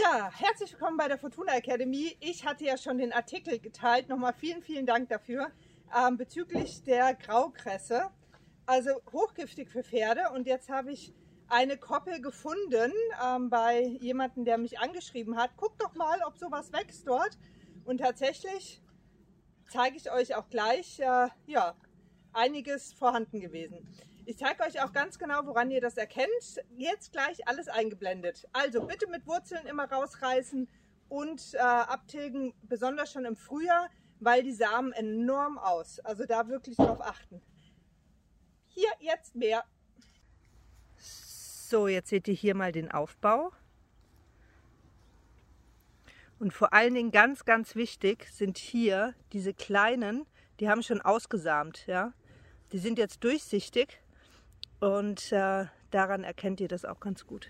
Ja, herzlich willkommen bei der Fortuna Academy. Ich hatte ja schon den Artikel geteilt. Nochmal vielen, vielen Dank dafür ähm, bezüglich der Graukresse. Also hochgiftig für Pferde. Und jetzt habe ich eine Koppel gefunden ähm, bei jemandem, der mich angeschrieben hat. Guckt doch mal, ob sowas wächst dort. Und tatsächlich zeige ich euch auch gleich, äh, ja, einiges vorhanden gewesen. Ich zeige euch auch ganz genau, woran ihr das erkennt. Jetzt gleich alles eingeblendet. Also bitte mit Wurzeln immer rausreißen und äh, abtilgen, besonders schon im Frühjahr, weil die Samen enorm aus. Also da wirklich drauf achten. Hier jetzt mehr. So, jetzt seht ihr hier mal den Aufbau. Und vor allen Dingen ganz, ganz wichtig sind hier diese kleinen, die haben schon ausgesamt. Ja? Die sind jetzt durchsichtig und äh, daran erkennt ihr das auch ganz gut.